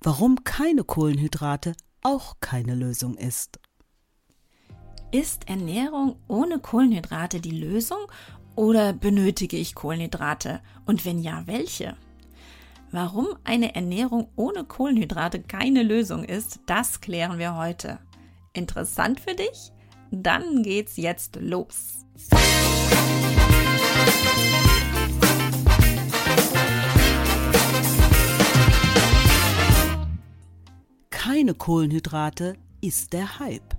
Warum keine Kohlenhydrate auch keine Lösung ist. Ist Ernährung ohne Kohlenhydrate die Lösung oder benötige ich Kohlenhydrate? Und wenn ja, welche? Warum eine Ernährung ohne Kohlenhydrate keine Lösung ist, das klären wir heute. Interessant für dich? Dann geht's jetzt los. Keine Kohlenhydrate ist der Hype.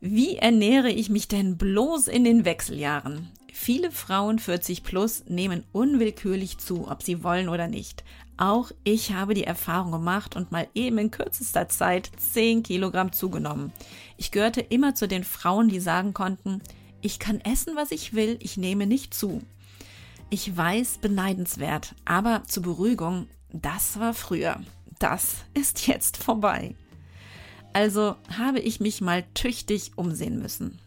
Wie ernähre ich mich denn bloß in den Wechseljahren? Viele Frauen 40 plus nehmen unwillkürlich zu, ob sie wollen oder nicht. Auch ich habe die Erfahrung gemacht und mal eben in kürzester Zeit 10 Kilogramm zugenommen. Ich gehörte immer zu den Frauen, die sagen konnten, ich kann essen, was ich will, ich nehme nicht zu. Ich weiß, beneidenswert, aber zur Beruhigung, das war früher das ist jetzt vorbei. Also habe ich mich mal tüchtig umsehen müssen.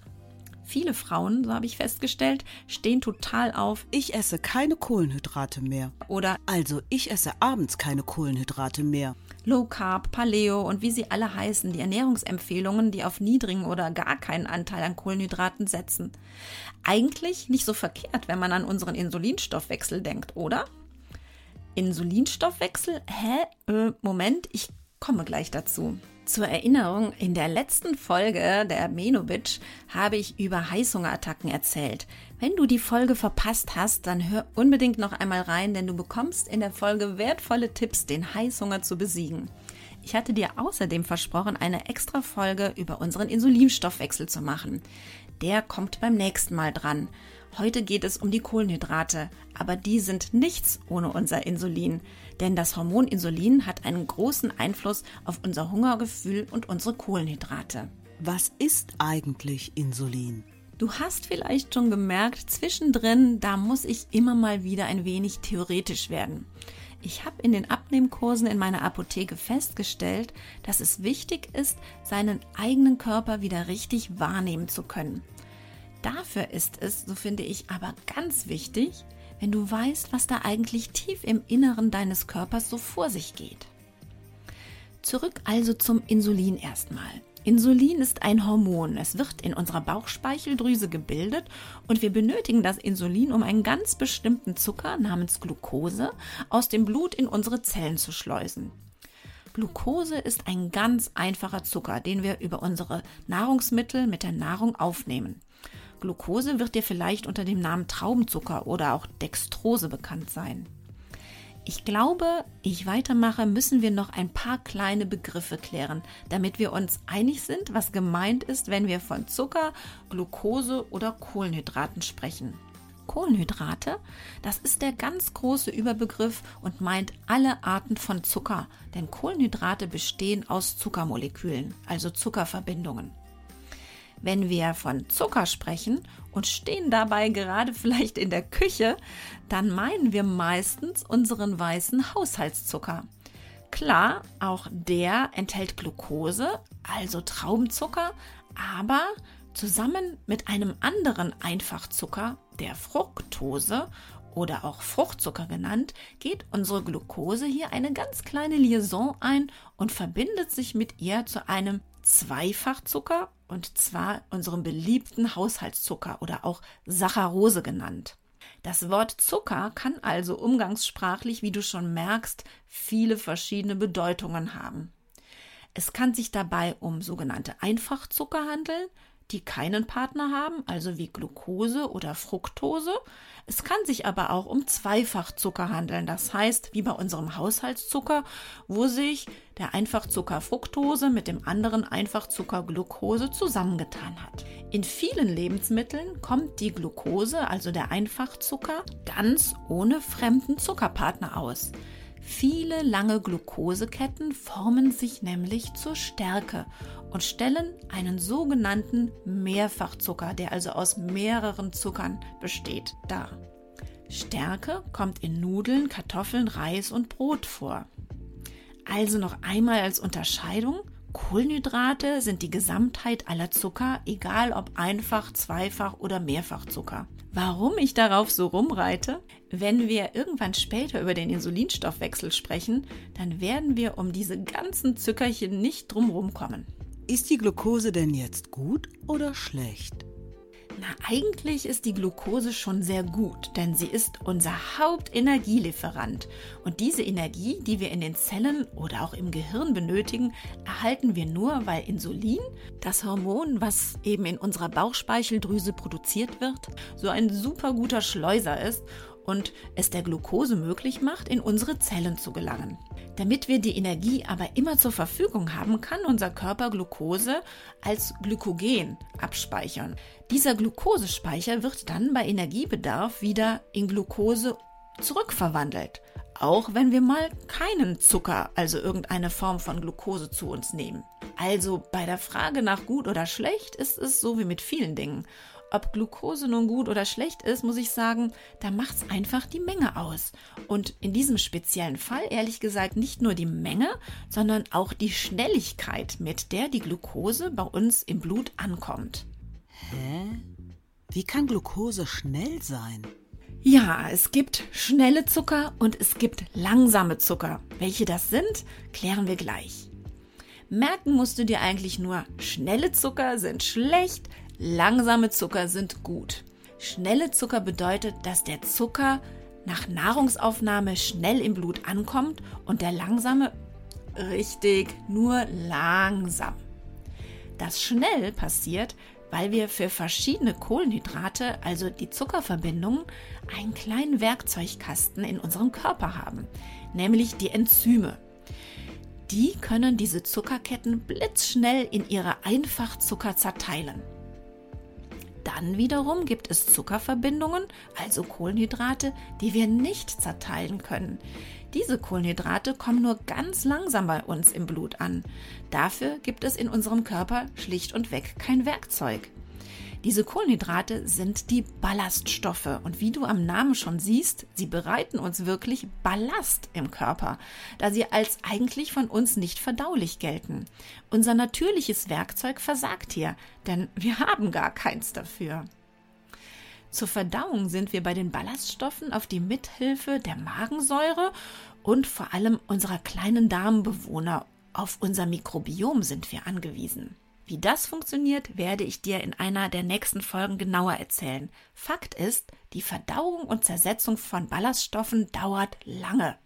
Viele Frauen, so habe ich festgestellt, stehen total auf. Ich esse keine Kohlenhydrate mehr. Oder also ich esse abends keine Kohlenhydrate mehr. Low Carb, Paleo und wie sie alle heißen, die Ernährungsempfehlungen, die auf niedrigen oder gar keinen Anteil an Kohlenhydraten setzen. Eigentlich nicht so verkehrt, wenn man an unseren Insulinstoffwechsel denkt, oder? Insulinstoffwechsel? Hä? Äh, Moment, ich komme gleich dazu. Zur Erinnerung, in der letzten Folge der Menobitch habe ich über Heißhungerattacken erzählt. Wenn du die Folge verpasst hast, dann hör unbedingt noch einmal rein, denn du bekommst in der Folge wertvolle Tipps, den Heißhunger zu besiegen. Ich hatte dir außerdem versprochen, eine extra Folge über unseren Insulinstoffwechsel zu machen. Der kommt beim nächsten Mal dran. Heute geht es um die Kohlenhydrate, aber die sind nichts ohne unser Insulin, denn das Hormon Insulin hat einen großen Einfluss auf unser Hungergefühl und unsere Kohlenhydrate. Was ist eigentlich Insulin? Du hast vielleicht schon gemerkt, zwischendrin, da muss ich immer mal wieder ein wenig theoretisch werden. Ich habe in den Abnehmkursen in meiner Apotheke festgestellt, dass es wichtig ist, seinen eigenen Körper wieder richtig wahrnehmen zu können. Dafür ist es, so finde ich, aber ganz wichtig, wenn du weißt, was da eigentlich tief im Inneren deines Körpers so vor sich geht. Zurück also zum Insulin erstmal. Insulin ist ein Hormon. Es wird in unserer Bauchspeicheldrüse gebildet und wir benötigen das Insulin, um einen ganz bestimmten Zucker namens Glucose aus dem Blut in unsere Zellen zu schleusen. Glucose ist ein ganz einfacher Zucker, den wir über unsere Nahrungsmittel mit der Nahrung aufnehmen. Glucose wird dir vielleicht unter dem Namen Traubenzucker oder auch Dextrose bekannt sein. Ich glaube, ich weitermache, müssen wir noch ein paar kleine Begriffe klären, damit wir uns einig sind, was gemeint ist, wenn wir von Zucker, Glucose oder Kohlenhydraten sprechen. Kohlenhydrate, das ist der ganz große Überbegriff und meint alle Arten von Zucker, denn Kohlenhydrate bestehen aus Zuckermolekülen, also Zuckerverbindungen. Wenn wir von Zucker sprechen und stehen dabei gerade vielleicht in der Küche, dann meinen wir meistens unseren weißen Haushaltszucker. Klar, auch der enthält Glucose, also Traubenzucker, aber zusammen mit einem anderen Einfachzucker, der Fructose oder auch Fruchtzucker genannt, geht unsere Glucose hier eine ganz kleine Liaison ein und verbindet sich mit ihr zu einem Zweifachzucker und zwar unserem beliebten Haushaltszucker oder auch Saccharose genannt. Das Wort Zucker kann also umgangssprachlich, wie du schon merkst, viele verschiedene Bedeutungen haben. Es kann sich dabei um sogenannte Einfachzucker handeln, die keinen Partner haben, also wie Glucose oder Fructose. Es kann sich aber auch um Zweifachzucker handeln, das heißt wie bei unserem Haushaltszucker, wo sich der Einfachzucker Fructose mit dem anderen Einfachzucker Glucose zusammengetan hat. In vielen Lebensmitteln kommt die Glucose, also der Einfachzucker, ganz ohne fremden Zuckerpartner aus. Viele lange Glukoseketten formen sich nämlich zur Stärke und stellen einen sogenannten Mehrfachzucker, der also aus mehreren Zuckern besteht, dar. Stärke kommt in Nudeln, Kartoffeln, Reis und Brot vor. Also noch einmal als Unterscheidung. Kohlenhydrate sind die Gesamtheit aller Zucker, egal ob einfach, zweifach oder mehrfachzucker. Warum ich darauf so rumreite? Wenn wir irgendwann später über den Insulinstoffwechsel sprechen, dann werden wir um diese ganzen Zuckerchen nicht drumherum kommen. Ist die Glucose denn jetzt gut oder schlecht? Na, eigentlich ist die Glucose schon sehr gut, denn sie ist unser Hauptenergielieferant. Und diese Energie, die wir in den Zellen oder auch im Gehirn benötigen, erhalten wir nur, weil Insulin, das Hormon, was eben in unserer Bauchspeicheldrüse produziert wird, so ein super guter Schleuser ist und es der Glucose möglich macht, in unsere Zellen zu gelangen. Damit wir die Energie aber immer zur Verfügung haben, kann unser Körper Glucose als Glykogen abspeichern. Dieser Glukosespeicher wird dann bei Energiebedarf wieder in Glucose zurückverwandelt. Auch wenn wir mal keinen Zucker, also irgendeine Form von Glucose zu uns nehmen. Also bei der Frage nach gut oder schlecht ist es so wie mit vielen Dingen. Ob Glucose nun gut oder schlecht ist, muss ich sagen, da macht es einfach die Menge aus. Und in diesem speziellen Fall, ehrlich gesagt, nicht nur die Menge, sondern auch die Schnelligkeit, mit der die Glucose bei uns im Blut ankommt. Hä? Wie kann Glucose schnell sein? Ja, es gibt schnelle Zucker und es gibt langsame Zucker. Welche das sind, klären wir gleich. Merken musst du dir eigentlich nur, schnelle Zucker sind schlecht, Langsame Zucker sind gut. Schnelle Zucker bedeutet, dass der Zucker nach Nahrungsaufnahme schnell im Blut ankommt und der langsame richtig nur langsam. Das schnell passiert, weil wir für verschiedene Kohlenhydrate, also die Zuckerverbindungen, einen kleinen Werkzeugkasten in unserem Körper haben, nämlich die Enzyme. Die können diese Zuckerketten blitzschnell in ihre Einfachzucker zerteilen. Dann wiederum gibt es Zuckerverbindungen, also Kohlenhydrate, die wir nicht zerteilen können. Diese Kohlenhydrate kommen nur ganz langsam bei uns im Blut an. Dafür gibt es in unserem Körper schlicht und weg kein Werkzeug. Diese Kohlenhydrate sind die Ballaststoffe und wie du am Namen schon siehst, sie bereiten uns wirklich Ballast im Körper, da sie als eigentlich von uns nicht verdaulich gelten. Unser natürliches Werkzeug versagt hier, denn wir haben gar keins dafür. Zur Verdauung sind wir bei den Ballaststoffen auf die Mithilfe der Magensäure und vor allem unserer kleinen Darmbewohner auf unser Mikrobiom sind wir angewiesen. Wie das funktioniert, werde ich dir in einer der nächsten Folgen genauer erzählen. Fakt ist, die Verdauung und Zersetzung von Ballaststoffen dauert lange.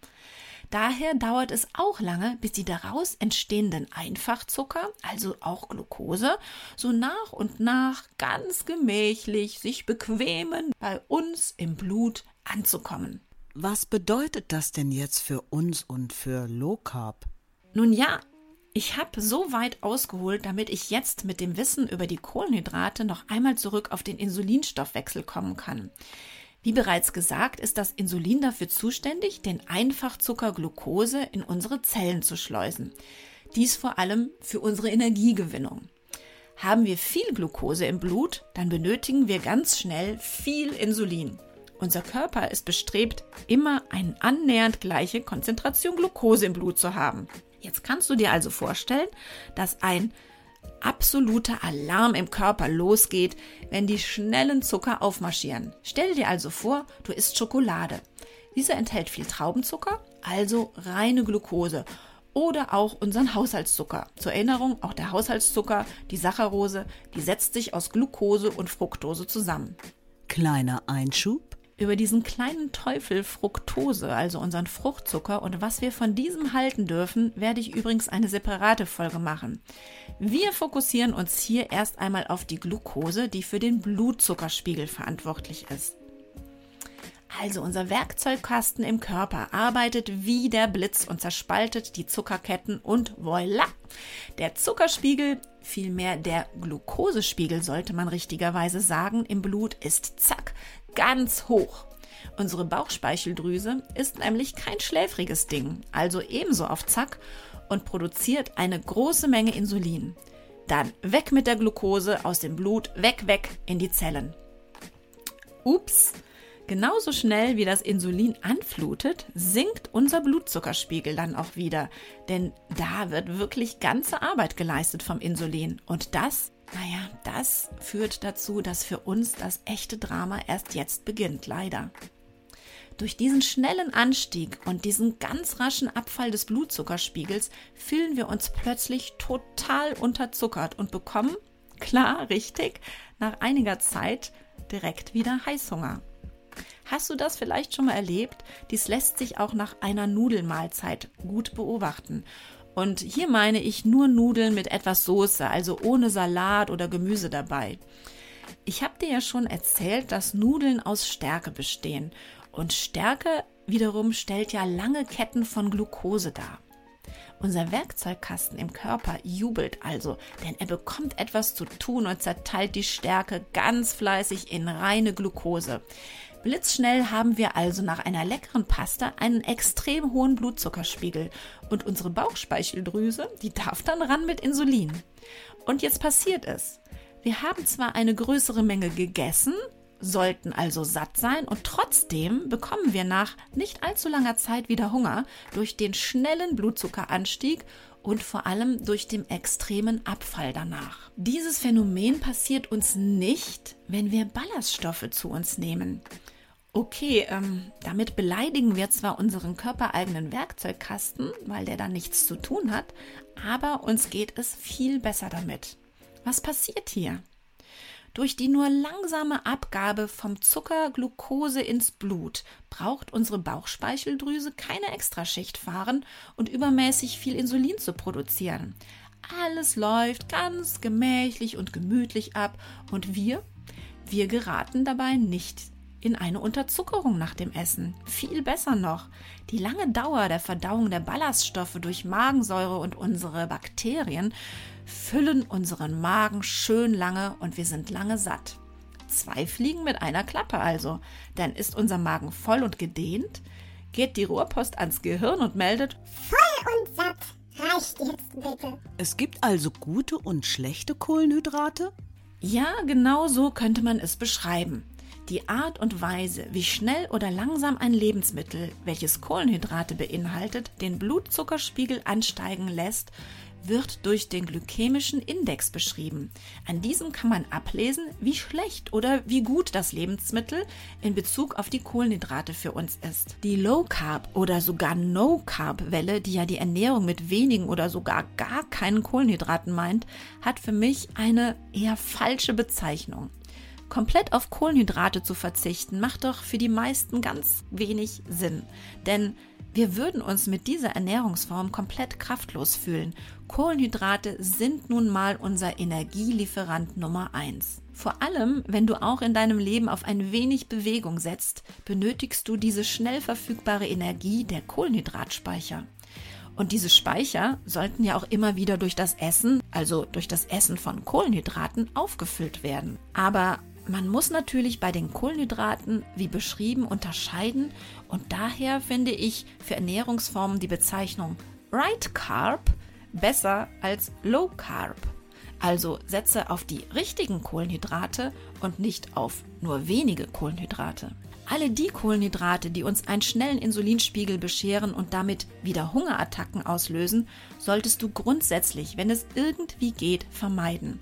Daher dauert es auch lange, bis die daraus entstehenden Einfachzucker, also auch Glucose, so nach und nach ganz gemächlich sich bequemen, bei uns im Blut anzukommen. Was bedeutet das denn jetzt für uns und für Low Carb? Nun ja, ich habe so weit ausgeholt, damit ich jetzt mit dem Wissen über die Kohlenhydrate noch einmal zurück auf den Insulinstoffwechsel kommen kann. Wie bereits gesagt, ist das Insulin dafür zuständig, den Einfachzucker Glucose in unsere Zellen zu schleusen. Dies vor allem für unsere Energiegewinnung. Haben wir viel Glucose im Blut, dann benötigen wir ganz schnell viel Insulin. Unser Körper ist bestrebt, immer eine annähernd gleiche Konzentration Glucose im Blut zu haben. Jetzt kannst du dir also vorstellen, dass ein absoluter Alarm im Körper losgeht, wenn die schnellen Zucker aufmarschieren. Stell dir also vor, du isst Schokolade. Diese enthält viel Traubenzucker, also reine Glucose oder auch unseren Haushaltszucker. Zur Erinnerung, auch der Haushaltszucker, die Saccharose, die setzt sich aus Glucose und Fructose zusammen. Kleiner Einschub. Über diesen kleinen Teufel Fructose, also unseren Fruchtzucker und was wir von diesem halten dürfen, werde ich übrigens eine separate Folge machen. Wir fokussieren uns hier erst einmal auf die Glucose, die für den Blutzuckerspiegel verantwortlich ist. Also unser Werkzeugkasten im Körper arbeitet wie der Blitz und zerspaltet die Zuckerketten und voila! Der Zuckerspiegel, vielmehr der Glukosespiegel sollte man richtigerweise sagen, im Blut ist zack ganz hoch. Unsere Bauchspeicheldrüse ist nämlich kein schläfriges Ding, also ebenso auf Zack und produziert eine große Menge Insulin. Dann weg mit der Glucose aus dem Blut, weg, weg in die Zellen. Ups, genauso schnell wie das Insulin anflutet, sinkt unser Blutzuckerspiegel dann auch wieder, denn da wird wirklich ganze Arbeit geleistet vom Insulin und das naja, das führt dazu, dass für uns das echte Drama erst jetzt beginnt, leider. Durch diesen schnellen Anstieg und diesen ganz raschen Abfall des Blutzuckerspiegels fühlen wir uns plötzlich total unterzuckert und bekommen, klar, richtig, nach einiger Zeit direkt wieder Heißhunger. Hast du das vielleicht schon mal erlebt? Dies lässt sich auch nach einer Nudelmahlzeit gut beobachten. Und hier meine ich nur Nudeln mit etwas Soße, also ohne Salat oder Gemüse dabei. Ich habe dir ja schon erzählt, dass Nudeln aus Stärke bestehen und Stärke wiederum stellt ja lange Ketten von Glucose dar. Unser Werkzeugkasten im Körper jubelt also, denn er bekommt etwas zu tun und zerteilt die Stärke ganz fleißig in reine Glucose. Blitzschnell haben wir also nach einer leckeren Pasta einen extrem hohen Blutzuckerspiegel und unsere Bauchspeicheldrüse, die darf dann ran mit Insulin. Und jetzt passiert es. Wir haben zwar eine größere Menge gegessen, sollten also satt sein und trotzdem bekommen wir nach nicht allzu langer Zeit wieder Hunger durch den schnellen Blutzuckeranstieg und vor allem durch den extremen Abfall danach. Dieses Phänomen passiert uns nicht, wenn wir Ballaststoffe zu uns nehmen. Okay, ähm, damit beleidigen wir zwar unseren körpereigenen Werkzeugkasten, weil der da nichts zu tun hat, aber uns geht es viel besser damit. Was passiert hier? Durch die nur langsame Abgabe vom Zucker Glucose ins Blut braucht unsere Bauchspeicheldrüse keine Extraschicht fahren und übermäßig viel Insulin zu produzieren. Alles läuft ganz gemächlich und gemütlich ab und wir, wir geraten dabei nicht in eine Unterzuckerung nach dem Essen. Viel besser noch, die lange Dauer der Verdauung der Ballaststoffe durch Magensäure und unsere Bakterien füllen unseren Magen schön lange und wir sind lange satt. Zwei Fliegen mit einer Klappe also. Denn ist unser Magen voll und gedehnt, geht die Rohrpost ans Gehirn und meldet Voll und satt. Reicht jetzt bitte. Es gibt also gute und schlechte Kohlenhydrate? Ja, genau so könnte man es beschreiben. Die Art und Weise, wie schnell oder langsam ein Lebensmittel, welches Kohlenhydrate beinhaltet, den Blutzuckerspiegel ansteigen lässt, wird durch den glykämischen Index beschrieben. An diesem kann man ablesen, wie schlecht oder wie gut das Lebensmittel in Bezug auf die Kohlenhydrate für uns ist. Die Low Carb oder sogar No Carb Welle, die ja die Ernährung mit wenigen oder sogar gar keinen Kohlenhydraten meint, hat für mich eine eher falsche Bezeichnung. Komplett auf Kohlenhydrate zu verzichten, macht doch für die meisten ganz wenig Sinn. Denn wir würden uns mit dieser Ernährungsform komplett kraftlos fühlen. Kohlenhydrate sind nun mal unser Energielieferant Nummer eins. Vor allem, wenn du auch in deinem Leben auf ein wenig Bewegung setzt, benötigst du diese schnell verfügbare Energie der Kohlenhydratspeicher. Und diese Speicher sollten ja auch immer wieder durch das Essen, also durch das Essen von Kohlenhydraten, aufgefüllt werden. Aber man muss natürlich bei den Kohlenhydraten, wie beschrieben, unterscheiden und daher finde ich für Ernährungsformen die Bezeichnung Right Carb besser als Low Carb. Also setze auf die richtigen Kohlenhydrate und nicht auf nur wenige Kohlenhydrate. Alle die Kohlenhydrate, die uns einen schnellen Insulinspiegel bescheren und damit wieder Hungerattacken auslösen, solltest du grundsätzlich, wenn es irgendwie geht, vermeiden.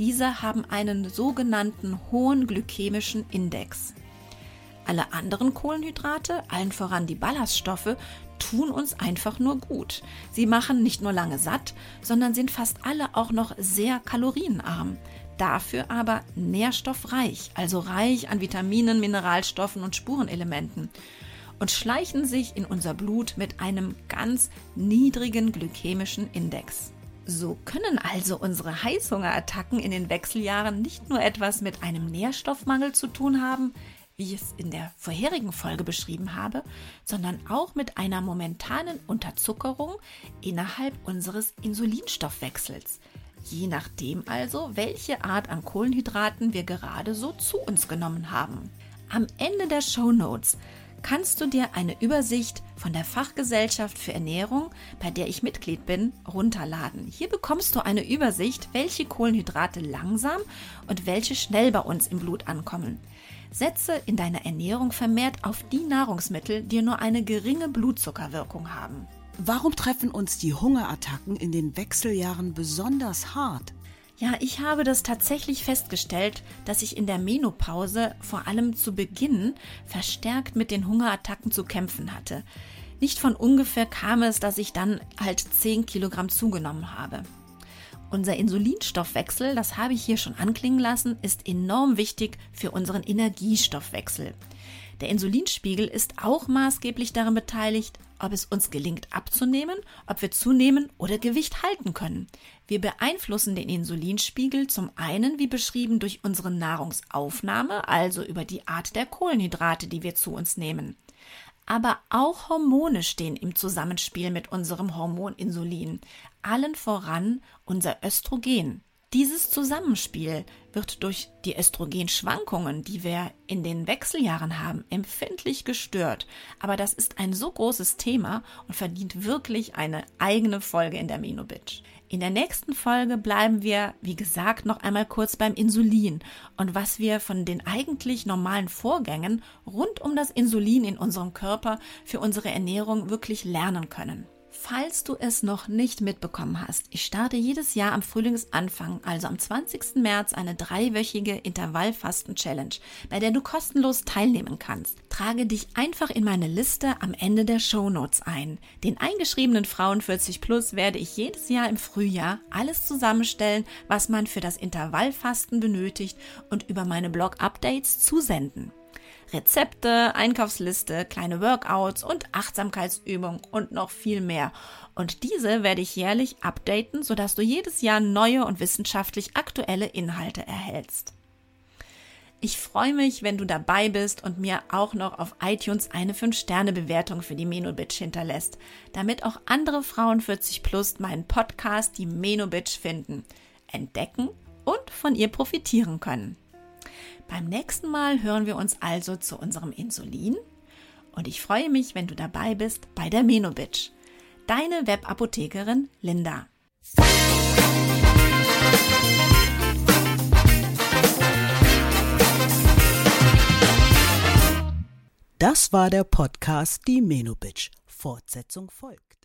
Diese haben einen sogenannten hohen glykämischen Index. Alle anderen Kohlenhydrate, allen voran die Ballaststoffe, tun uns einfach nur gut. Sie machen nicht nur lange satt, sondern sind fast alle auch noch sehr kalorienarm. Dafür aber nährstoffreich, also reich an Vitaminen, Mineralstoffen und Spurenelementen und schleichen sich in unser Blut mit einem ganz niedrigen glykämischen Index. So können also unsere Heißhungerattacken in den Wechseljahren nicht nur etwas mit einem Nährstoffmangel zu tun haben, wie ich es in der vorherigen Folge beschrieben habe, sondern auch mit einer momentanen Unterzuckerung innerhalb unseres Insulinstoffwechsels. Je nachdem also, welche Art an Kohlenhydraten wir gerade so zu uns genommen haben. Am Ende der Show Notes kannst du dir eine Übersicht von der Fachgesellschaft für Ernährung, bei der ich Mitglied bin, runterladen. Hier bekommst du eine Übersicht, welche Kohlenhydrate langsam und welche schnell bei uns im Blut ankommen. Setze in deiner Ernährung vermehrt auf die Nahrungsmittel, die nur eine geringe Blutzuckerwirkung haben. Warum treffen uns die Hungerattacken in den Wechseljahren besonders hart? Ja, ich habe das tatsächlich festgestellt, dass ich in der Menopause vor allem zu Beginn verstärkt mit den Hungerattacken zu kämpfen hatte. Nicht von ungefähr kam es, dass ich dann halt 10 Kilogramm zugenommen habe. Unser Insulinstoffwechsel, das habe ich hier schon anklingen lassen, ist enorm wichtig für unseren Energiestoffwechsel. Der Insulinspiegel ist auch maßgeblich daran beteiligt, ob es uns gelingt abzunehmen, ob wir zunehmen oder Gewicht halten können. Wir beeinflussen den Insulinspiegel zum einen, wie beschrieben, durch unsere Nahrungsaufnahme, also über die Art der Kohlenhydrate, die wir zu uns nehmen. Aber auch Hormone stehen im Zusammenspiel mit unserem Hormon Insulin, allen voran unser Östrogen. Dieses Zusammenspiel wird durch die Östrogenschwankungen, die wir in den Wechseljahren haben, empfindlich gestört. Aber das ist ein so großes Thema und verdient wirklich eine eigene Folge in der Menobitch. In der nächsten Folge bleiben wir, wie gesagt, noch einmal kurz beim Insulin und was wir von den eigentlich normalen Vorgängen rund um das Insulin in unserem Körper für unsere Ernährung wirklich lernen können. Falls du es noch nicht mitbekommen hast, ich starte jedes Jahr am Frühlingsanfang, also am 20. März, eine dreiwöchige Intervallfasten-Challenge, bei der du kostenlos teilnehmen kannst. Trage dich einfach in meine Liste am Ende der Show Notes ein. Den eingeschriebenen Frauen 40 Plus werde ich jedes Jahr im Frühjahr alles zusammenstellen, was man für das Intervallfasten benötigt und über meine Blog-Updates zusenden. Rezepte, Einkaufsliste, kleine Workouts und Achtsamkeitsübungen und noch viel mehr. Und diese werde ich jährlich updaten, sodass du jedes Jahr neue und wissenschaftlich aktuelle Inhalte erhältst. Ich freue mich, wenn du dabei bist und mir auch noch auf iTunes eine 5-Sterne-Bewertung für die Menobitch hinterlässt, damit auch andere Frauen 40 plus meinen Podcast, die Menobitch, finden, entdecken und von ihr profitieren können. Beim nächsten Mal hören wir uns also zu unserem Insulin und ich freue mich, wenn du dabei bist bei der Menobitch. Deine Webapothekerin Linda. Das war der Podcast Die Menobitch. Fortsetzung folgt.